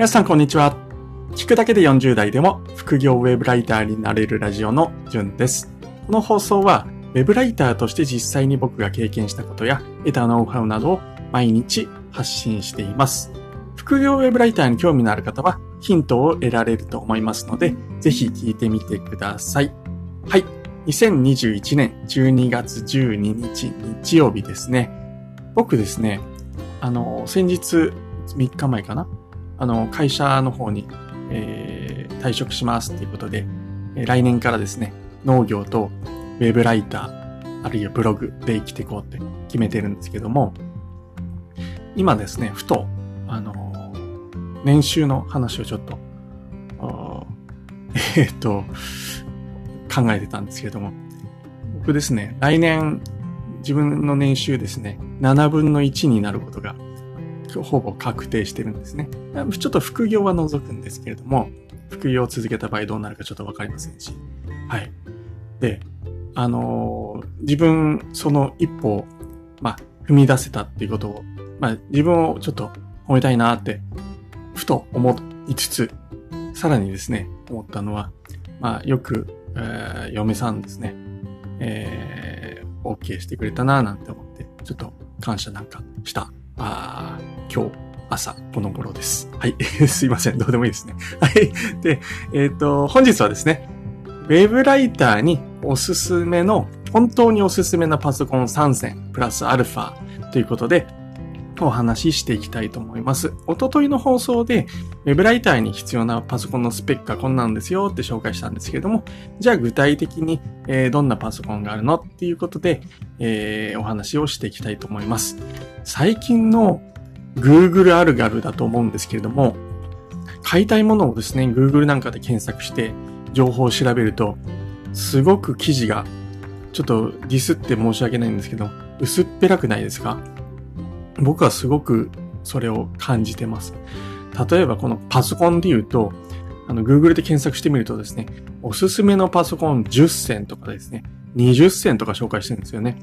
皆さんこんにちは。聞くだけで40代でも副業ウェブライターになれるラジオのじゅんです。この放送はウェブライターとして実際に僕が経験したことや得たノウハウなどを毎日発信しています。副業ウェブライターに興味のある方はヒントを得られると思いますので、ぜひ聞いてみてください。はい。2021年12月12日日曜日ですね。僕ですね、あの、先日3日前かなあの、会社の方に、えー、退職しますっていうことで、来年からですね、農業とウェブライター、あるいはブログで生きていこうって決めてるんですけども、今ですね、ふと、あの年収の話をちょっと、えー、っと、考えてたんですけども、僕ですね、来年自分の年収ですね、7分の1になることがほぼ確定してるんですね。ちょっと副業は除くんですけれども、副業を続けた場合どうなるかちょっとわかりませんし。はい。で、あのー、自分、その一歩、まあ、踏み出せたっていうことを、まあ、自分をちょっと褒めたいなって、ふと思いつつ、さらにですね、思ったのは、まあ、よく、えー、嫁さんですね、えー、OK してくれたななんて思って、ちょっと感謝なんかした、あ今日朝この頃です。はい。すいません。どうでもいいですね。はい。で、えっ、ー、と、本日はですね、ウェブライターにおすすめの、本当におすすめなパソコン3選プラスアルファということで、お話ししていきたいと思います。おとといの放送で、ウェブライターに必要なパソコンのスペックがこんなんですよって紹介したんですけれども、じゃあ具体的に、えー、どんなパソコンがあるのっていうことで、えー、お話をしていきたいと思います。最近の Google あるあるだと思うんですけれども、買いたいものをですね、Google なんかで検索して情報を調べると、すごく記事が、ちょっとディスって申し訳ないんですけど、薄っぺらくないですか？僕はすごくそれを感じてます。例えばこのパソコンで言うと、あの、Google で検索してみるとですね、おすすめのパソコン10選とかですね、20選とか紹介してるんですよね。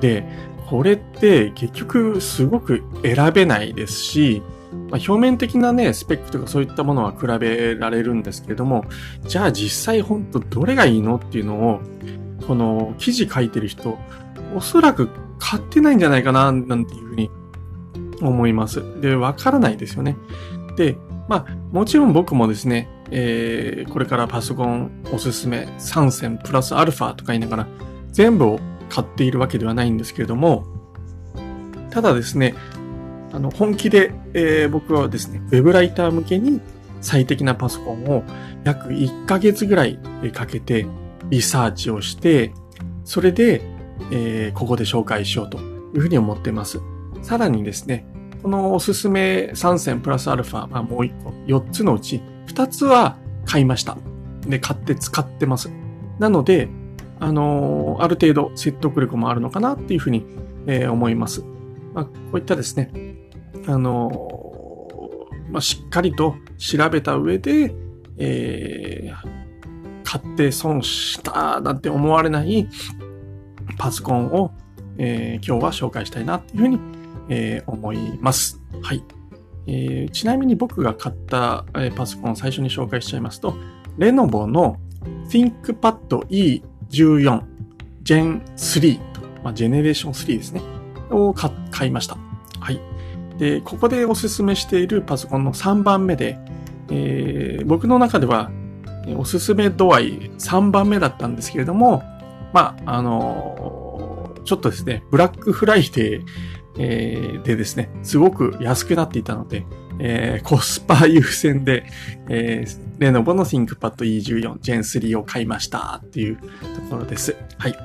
で、これって結局すごく選べないですし、まあ、表面的なね、スペックとかそういったものは比べられるんですけれども、じゃあ実際本当どれがいいのっていうのを、この記事書いてる人、おそらく買ってないんじゃないかな、なんていうふうに思います。で、わからないですよね。で、まあ、もちろん僕もですね、えー、これからパソコンおすすめ3選プラスアルファとか言いながら、全部を買っているわけではないんですけれども、ただですね、あの、本気で、えー、僕はですね、ウェブライター向けに最適なパソコンを約1ヶ月ぐらいかけてリサーチをして、それで、えー、ここで紹介しようというふうに思っています。さらにですね、このおすすめ3選プラスアルファ、まあ、もう1個、4つのうち2つは買いました。で、買って使ってます。なので、あの、ある程度説得力もあるのかなっていうふうに、えー、思います。まあ、こういったですね、あの、まあ、しっかりと調べた上で、えー、買って損したなんて思われないパソコンを、えー、今日は紹介したいなっていうふうに、えー、思います。はい。えー、ちなみに僕が買った、えー、パソコンを最初に紹介しちゃいますと、レノボの ThinkPad E 14 Gen 3、まあ、ジェネレーション3ですね。を買いました。はい。で、ここでおすすめしているパソコンの3番目で、えー、僕の中ではおすすめ度合い3番目だったんですけれども、まあ、あのー、ちょっとですね、ブラックフライデー、えー、でですね、すごく安くなっていたので、えー、コスパ優先で、えー、レノボの ThinkPad E14 Gen 3を買いましたっていうところです。はい。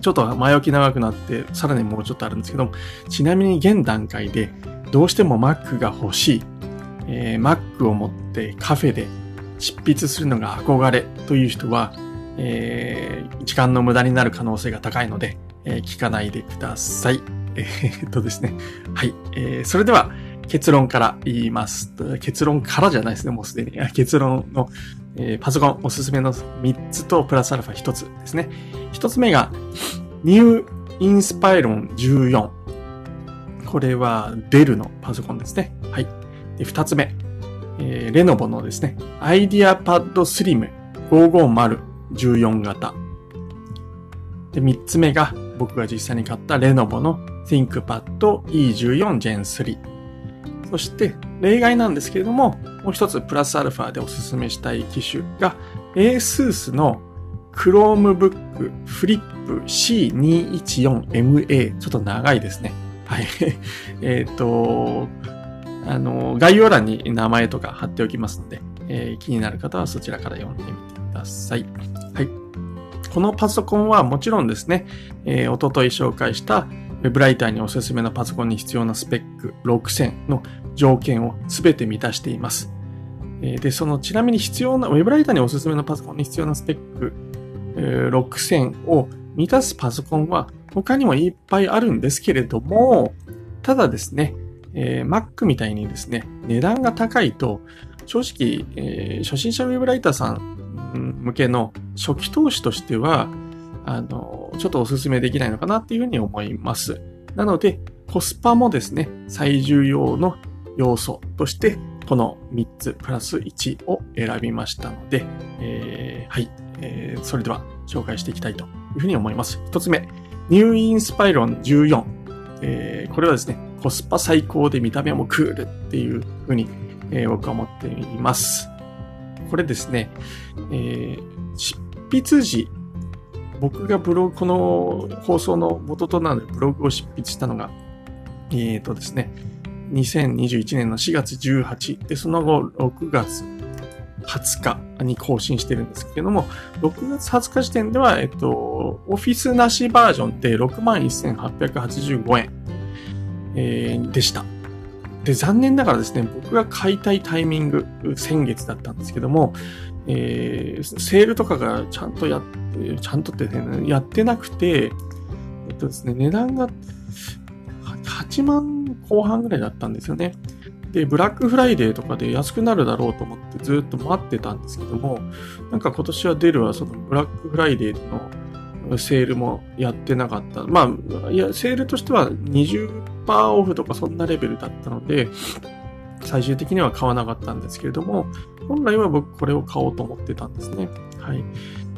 ちょっと前置き長くなって、さらにもうちょっとあるんですけどちなみに現段階でどうしても Mac が欲しい、えー、Mac を持ってカフェで執筆するのが憧れという人は、えー、時間の無駄になる可能性が高いので、えー、聞かないでください。えー、っとですね。はい。えー、それでは、結論から言います結論からじゃないですね、もうすでに。結論の、えー、パソコンおすすめの3つとプラスアルファ1つですね。1つ目が、ニューインスパイロン14。これはデルのパソコンですね。はい。で、2つ目。えー、レノボのですね、アイディアパッドスリム550 14型。で、3つ目が僕が実際に買ったレノボの ThinkPad E14 Gen 3。そして、例外なんですけれども、もう一つプラスアルファでおすすめしたい機種が ASUS の Chromebook Flip C214MA。ちょっと長いですね。はい。えっと、あの、概要欄に名前とか貼っておきますので、えー、気になる方はそちらから読んでみてください。はい。このパソコンはもちろんですね、えー、おととい紹介したウェブライターにおすすめのパソコンに必要なスペック6000の条件をすべて満たしています。で、そのちなみに必要な、ウェブライターにおすすめのパソコンに必要なスペック、6000を満たすパソコンは他にもいっぱいあるんですけれども、ただですね、えー、Mac みたいにですね、値段が高いと、正直、えー、初心者ウェブライターさん向けの初期投資としては、あの、ちょっとお勧めできないのかなっていうふうに思います。なので、コスパもですね、最重要の要素として、この3つプラス1を選びましたので、えー、はい、えー、それでは紹介していきたいというふうに思います。1つ目、ニューインスパイロン14。えー、これはですね、コスパ最高で見た目もクールっていうふうに、えー、僕は思っています。これですね、えー、執筆時、僕がブログ、この放送の元となるブログを執筆したのが、えっ、ー、とですね、2021年の4月18で、その後6月20日に更新してるんですけども、6月20日時点では、えっと、オフィスなしバージョンって61,885円、えー、でした。で、残念ながらですね、僕が買いたいタイミング、先月だったんですけども、えー、セールとかがちゃんとやって、ちゃんとってね、やってなくて、えっとですね、値段が8万後半ぐらいだったんですよね。で、ブラックフライデーとかで安くなるだろうと思ってずっと待ってたんですけども、なんか今年はデルはそのブラックフライデーのセールもやってなかった。まあ、いや、セールとしては20%オフとかそんなレベルだったので、最終的には買わなかったんですけれども、本来は僕これを買おうと思ってたんですね。はい。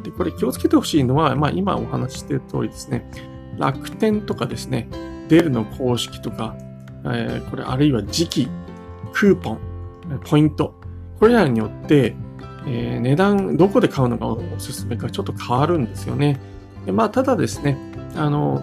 で、これ気をつけてほしいのは、まあ今お話ししてる通りですね、楽天とかですね、デルの公式とか、えー、これあるいは時期クーポン、ポイント、これらによって、えー、値段、どこで買うのがおすすめかちょっと変わるんですよね。でまあ、ただですね、あの、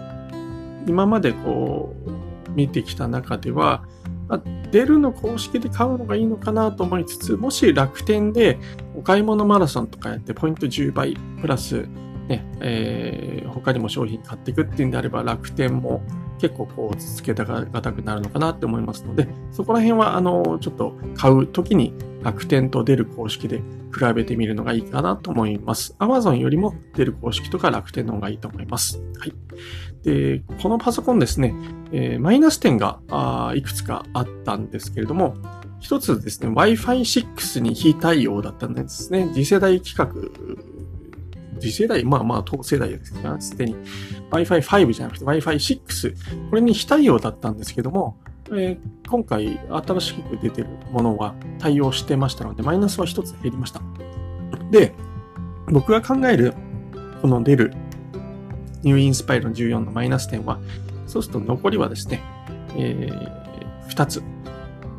今までこう、見てきた中では、まあ、デルの公式で買うのがいいのかなと思いつつ、もし楽天でお買い物マラソンとかやってポイント10倍プラス、ね、えー、他にも商品買っていくっていうんであれば楽天も結構こう、続けたがたくなるのかなって思いますので、そこら辺は、あの、ちょっと買うときに楽天と出る公式で比べてみるのがいいかなと思います。Amazon よりも出る公式とか楽天の方がいいと思います。はい。で、このパソコンですね、えー、マイナス点があいくつかあったんですけれども、一つですね、Wi-Fi 6に非対応だったんですね。次世代規格次世代、まあまあ、同世代ですが、すでに Wi-Fi 5じゃなくて Wi-Fi 6、これに非対応だったんですけども、えー、今回新しく出てるものは対応してましたので、マイナスは一つ減りました。で、僕が考える、この出るニューインスパイルの14のマイナス点は、そうすると残りはですね、えー、2つ。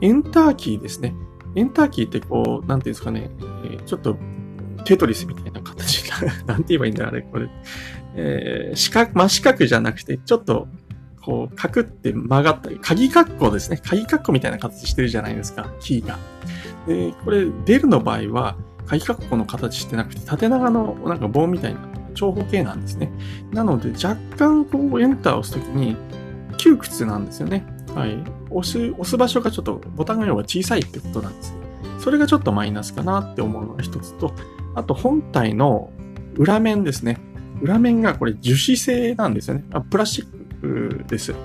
エンターキーですね。エンターキーってこう、なんていうんですかね、えー、ちょっとテトリスみたいな形 なんて言えばいいんだあれ、これ。えー、四角、真四角じゃなくて、ちょっと、こう、カクって曲がったり、鍵括弧ですね。鍵括弧みたいな形してるじゃないですか、キーが。で、これ、デルの場合は、鍵括弧の形してなくて、縦長のなんか棒みたいな長方形なんですね。なので、若干こう、エンターを押すときに、窮屈なんですよね。はい。押す、押す場所がちょっとボタンが要は小さいってことなんです。それがちょっとマイナスかなって思うのが一つと、あと本体の裏面ですね。裏面がこれ樹脂製なんですよね。あプラスチックです。だ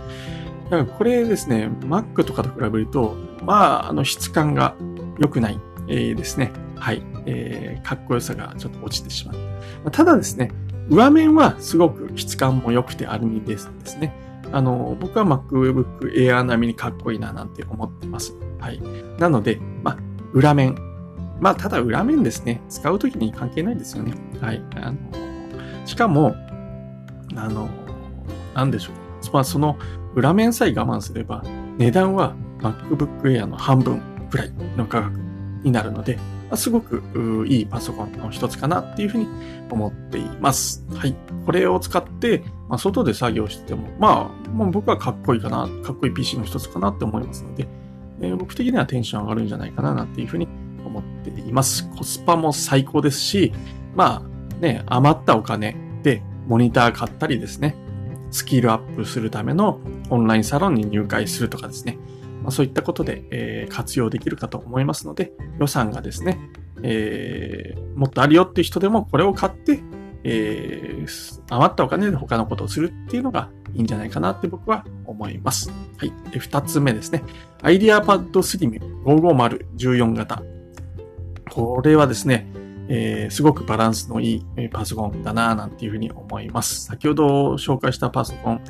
からこれですね、Mac とかと比べると、まあ、あの質感が良くない、えー、ですね。はい。えー、かっこよさがちょっと落ちてしまう。ただですね、上面はすごく質感も良くてアルミですですね。あの、僕は MacBook Air 並みにかっこいいななんて思ってます。はい。なので、まあ、裏面。まあ、ただ裏面ですね。使うときに関係ないですよね。はい。あの、しかも、あの、なんでしょう。まあ、その裏面さえ我慢すれば、値段は MacBook Air の半分くらいの価格になるので、まあ、すごくいいパソコンの一つかなっていうふうに思っています。はい。これを使って、まあ、外で作業してても、まあ、もう僕はかっこいいかな、かっこいい PC の一つかなって思いますので、えー、僕的にはテンション上がるんじゃないかななんていうふうに思っています。コスパも最高ですし、まあね、余ったお金でモニター買ったりですね、スキルアップするためのオンラインサロンに入会するとかですね、まあ、そういったことで、えー、活用できるかと思いますので、予算がですね、えー、もっとあるよっていう人でもこれを買って、えー、余ったお金で他のことをするっていうのがいいんじゃないかなって僕は思います。はい。で、二つ目ですね。アイディアパッドスリム55014型。これはですね、えー、すごくバランスのいいパソコンだなぁなんていうふうに思います。先ほど紹介したパソコン、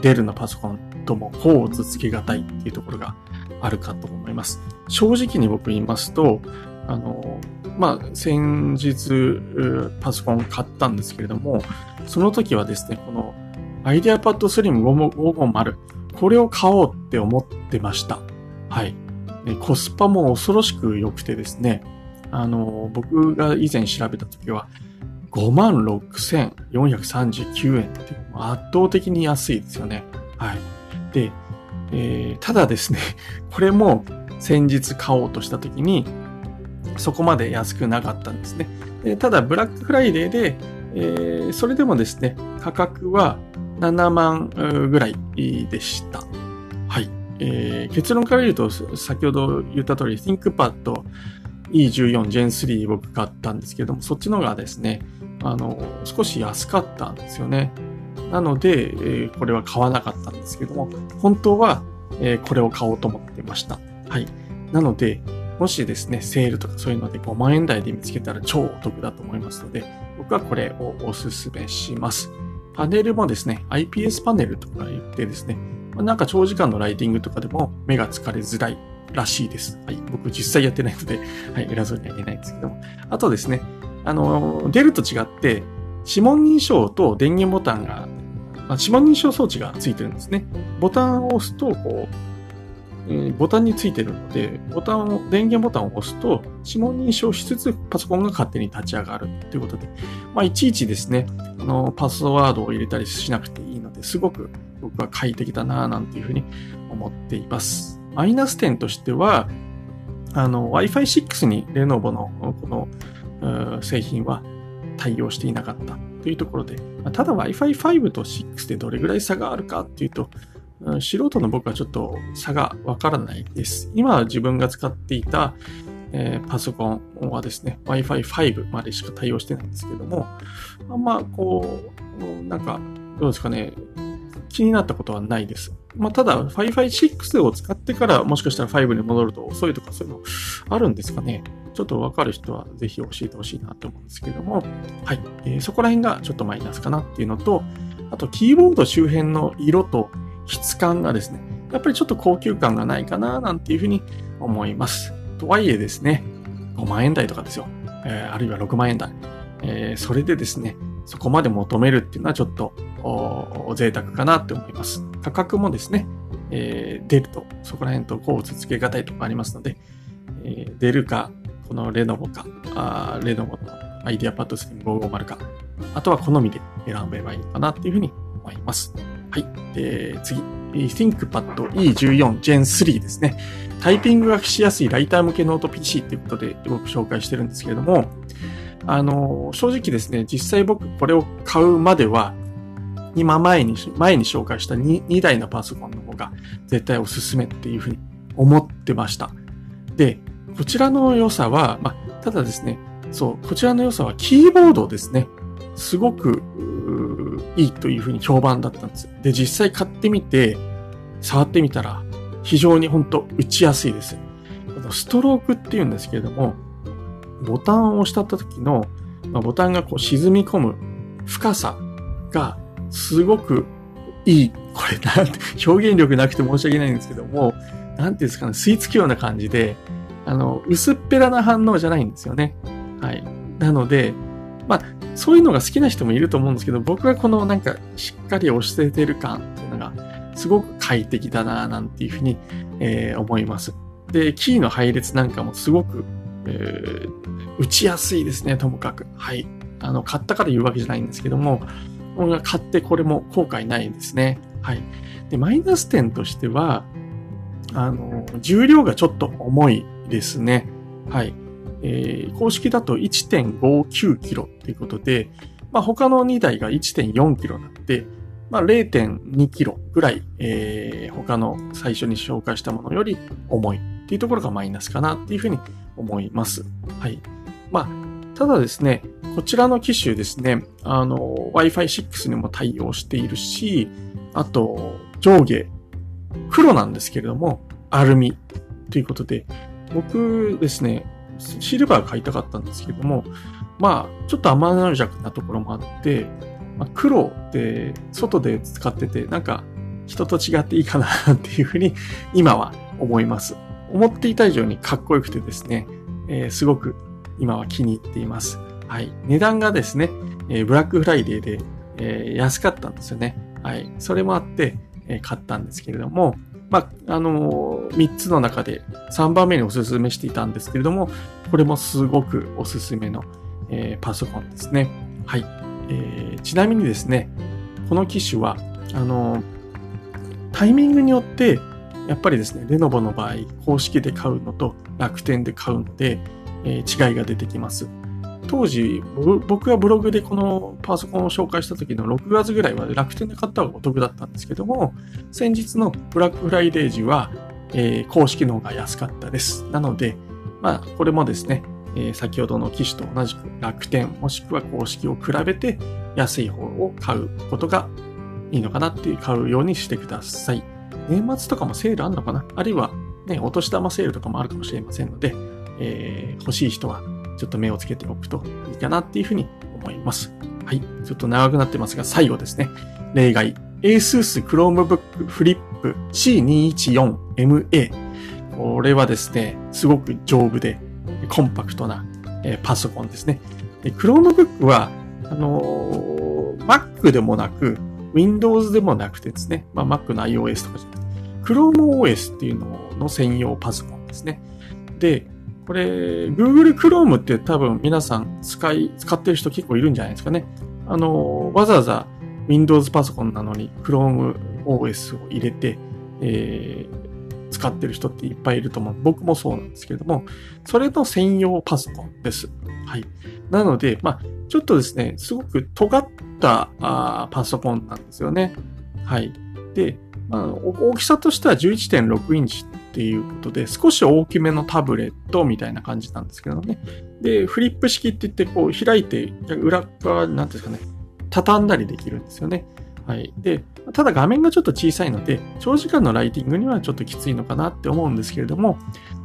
デルのパソコンともこう続けがたいっていうところがあるかと思います。正直に僕言いますと、あの、まあ、先日パソコン買ったんですけれども、その時はですね、このアイデアパッドスリム550、これを買おうって思ってました。はい。コスパも恐ろしく良くてですね、あの、僕が以前調べた時は、56,439円って圧倒的に安いですよね。はい。で、えー、ただですね、これも先日買おうとした時に、そこまで安くなかったんですね。でただ、ブラックフライデーで、えー、それでもですね、価格は7万ぐらいでした。はい。えー、結論から言うと、先ほど言った通り、ThinkPad E14 Gen 3僕買ったんですけども、そっちのがですね、あの、少し安かったんですよね。なので、えー、これは買わなかったんですけども、本当は、えー、これを買おうと思ってました。はい。なので、もしですね、セールとかそういうので5万円台で見つけたら超お得だと思いますので、僕はこれをおすすめします。パネルもですね、IPS パネルとか言ってですね、なんか長時間のライティングとかでも目が疲れづらいらしいです。はい。僕実際やってないので、はい、偉そうには言えないんですけども。あとですね、あの、デルと違って、指紋認証と電源ボタンが、指紋認証装置がついてるんですね。ボタンを押すと、こう、えー、ボタンについてるので、ボタンを、電源ボタンを押すと、指紋認証しつつパソコンが勝手に立ち上がるということで、まあ、いちいちですね、あの、パスワードを入れたりしなくていいので、すごく僕は快適だなぁなんていうふうに思っています。マイナス点としては、あの、Wi-Fi 6にレノボのこの製品は対応していなかったというところで、ただ Wi-Fi 5と6でどれぐらい差があるかっていうと、素人の僕はちょっと差がわからないです。今自分が使っていた、え、パソコンはですね、Wi-Fi 5までしか対応してないんですけども、あんまこう、なんか、どうですかね、気になったことはないです。まあ、ただ、Wi-Fi 6を使ってからもしかしたら5に戻ると遅いとかそういうのあるんですかね。ちょっとわかる人はぜひ教えてほしいなと思うんですけども、はい。えー、そこら辺がちょっとマイナスかなっていうのと、あと、キーボード周辺の色と質感がですね、やっぱりちょっと高級感がないかななんていうふうに思います。とはいえですね、5万円台とかですよ。えー、あるいは6万円台。えー、それでですね、そこまで求めるっていうのはちょっと贅沢かなって思います。価格もですね、えー、出ると、そこら辺とこう続けがたいとこありますので、えー、デルか、このレノボか、あレノボの IdeaPad Slim 550か、あとは好みで選べばいいのかなっていうふうに思います。はい。で、次。ThinkPad E14 Gen 3ですね。タイピングがしやすいライター向けノート PC っていうことで僕紹介してるんですけれども、あの、正直ですね、実際僕これを買うまでは、今前に、前に紹介した 2, 2台のパソコンの方が絶対おすすめっていうふうに思ってました。で、こちらの良さは、まあ、ただですね、そう、こちらの良さはキーボードですね。すごく、いいというふうに評判だったんです。で、実際買ってみて、触ってみたら、非常に本当打ちやすいです。ストロークっていうんですけれども、ボタンを押した時の、まあ、ボタンがこう沈み込む深さがすごくいい。これなんて、表現力なくて申し訳ないんですけども、なんていうんですかね、吸い付くような感じで、あの、薄っぺらな反応じゃないんですよね。はい。なので、まあ、そういうのが好きな人もいると思うんですけど、僕はこのなんかしっかり押しててる感っていうのがすごく快適だななんていうふうに、えー、思います。で、キーの配列なんかもすごく、えー、打ちやすいですね、ともかく。はい。あの、買ったから言うわけじゃないんですけども、買ってこれも後悔ないですね。はい。で、マイナス点としては、あの、重量がちょっと重いですね。はい。えー、公式だと1.59キロっていうことで、まあ、他の2台が1.4キロなので、まあ、0.2キロぐらい、えー、他の最初に紹介したものより重いっていうところがマイナスかなっていうふうに思います。はい。まあ、ただですね、こちらの機種ですね、あの、Wi-Fi 6にも対応しているし、あと、上下、黒なんですけれども、アルミということで、僕ですね、シルバー買いたかったんですけども、まあ、ちょっと甘々弱なところもあって、まあ、黒って外で使ってて、なんか人と違っていいかなっていうふうに今は思います。思っていた以上にかっこよくてですね、えー、すごく今は気に入っています。はい。値段がですね、え、ブラックフライデーで、え、安かったんですよね。はい。それもあって、え買ったんですけれども、まあ、あのー、3つの中で3番目におすすめしていたんですけれども、これもすごくおすすめの、え、パソコンですね。はい、えー。ちなみにですね、この機種は、あの、タイミングによって、やっぱりですね、レノボの場合、公式で買うのと楽天で買うので、え違いが出てきます。当時、僕がブログでこのパソコンを紹介した時の6月ぐらいは楽天で買った方がお得だったんですけども、先日のブラックフライデー時は、えー、公式の方が安かったです。なので、まあ、これもですね、えー、先ほどの機種と同じく楽天もしくは公式を比べて安い方を買うことがいいのかなっていう買うようにしてください。年末とかもセールあんのかな？あるいはね、お年玉セールとかもあるかもしれませんので、えー、欲しい人はちょっと目をつけておくといいかなっていうふうに思います。はい。ちょっと長くなってますが、最後ですね。例外。ASUS Chromebook Flip C214MA。これはですね、すごく丈夫でコンパクトな、えパソコンですね。で Chromebook は、あのー、Mac でもなく、Windows でもなくてですね、まあ、Mac の iOS とかじゃなくて、ChromeOS っていうのの専用パソコンですね。で、これ、Google Chrome って多分皆さん使い、使ってる人結構いるんじゃないですかね。あの、わざわざ Windows パソコンなのに Chrome OS を入れて、えー、使ってる人っていっぱいいると思う。僕もそうなんですけれども、それの専用パソコンです。はい。なので、まあ、ちょっとですね、すごく尖ったあパソコンなんですよね。はい。で、まあ、大きさとしては11.6インチっていうことで、少し大きめのタブレットみたいな感じなんですけどね。で、フリップ式って言って、こう開いて、裏側、なんですかね、畳んだりできるんですよね。はい。で、ただ画面がちょっと小さいので、長時間のライティングにはちょっときついのかなって思うんですけれども、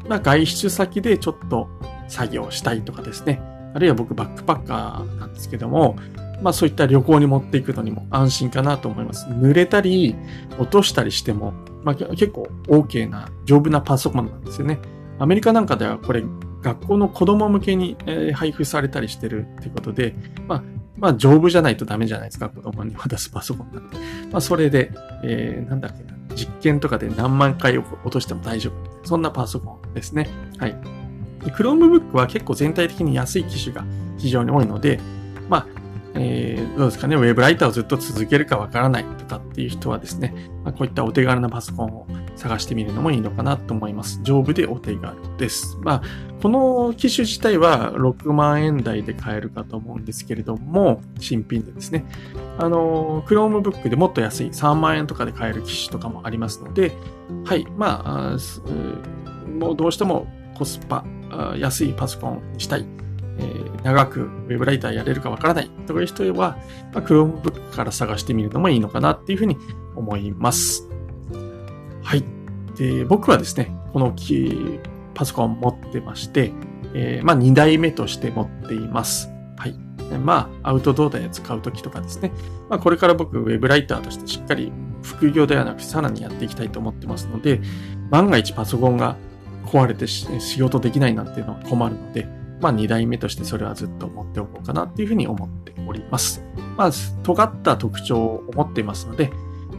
まあ、外出先でちょっと作業したいとかですね。あるいは僕バックパッカーなんですけども、まあそういった旅行に持っていくのにも安心かなと思います。濡れたり、落としたりしても、まあ結構 OK な丈夫なパソコンなんですよね。アメリカなんかではこれ学校の子供向けにえ配布されたりしてるってことで、まあ、まあ丈夫じゃないとダメじゃないですか、子供に渡すパソコンなんで。まあそれで、えー、なんだっけな、実験とかで何万回落としても大丈夫。そんなパソコンですね。はい。Chromebook は結構全体的に安い機種が非常に多いので、えー、どうですかね、ウェブライターをずっと続けるかわからないとかっていう人はですね、まあ、こういったお手軽なパソコンを探してみるのもいいのかなと思います。丈夫でお手軽です。まあ、この機種自体は6万円台で買えるかと思うんですけれども、新品でですね。あの、Chromebook でもっと安い3万円とかで買える機種とかもありますので、はい、まあ、もうどうしてもコスパ、安いパソコンにしたい。えー、長くウェブライターやれるかわからないという人は、まあ、Chromebook から探してみるのもいいのかなっていうふうに思います。はい。で、僕はですね、このパソコン持ってまして、えー、まあ2台目として持っています。はい。まあ、アウトドアで使うときとかですね。まあ、これから僕、ウェブライターとしてしっかり副業ではなくさらにやっていきたいと思ってますので、万が一パソコンが壊れて仕事できないなんていうのは困るので、まあ2代目としてそれはずっと持っておこうかなっていうふうに思っております。まず、尖った特徴を持っていますので、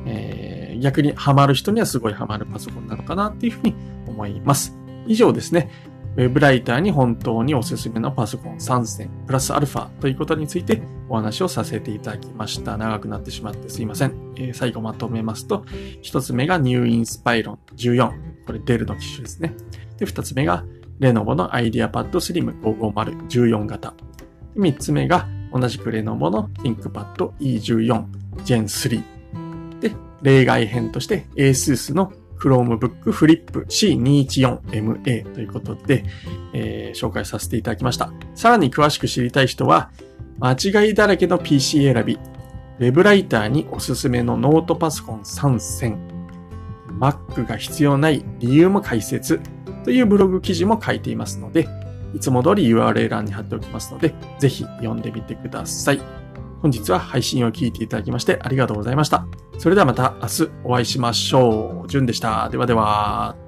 えー、逆にハマる人にはすごいハマるパソコンなのかなっていうふうに思います。以上ですね。ウェブライターに本当におすすめのパソコン3選プラスアルファということについてお話をさせていただきました。長くなってしまってすいません。えー、最後まとめますと、一つ目がニューインスパイロン14。これデルの機種ですね。で、二つ目がレノボのアイディアパッドスリム550 14型。三つ目が同じくレノボの ThinkPad E14 Gen 3。で、例外編として ASUS の Chromebook Flip C214MA ということで、えー、紹介させていただきました。さらに詳しく知りたい人は、間違いだらけの PC 選び、ウェブライターにおすすめのノートパソコン3選、Mac が必要ない理由も解説というブログ記事も書いていますので、いつも通り URL 欄に貼っておきますので、ぜひ読んでみてください。本日は配信を聞いていただきましてありがとうございました。それではまた明日お会いしましょう。じゅんでした。ではでは。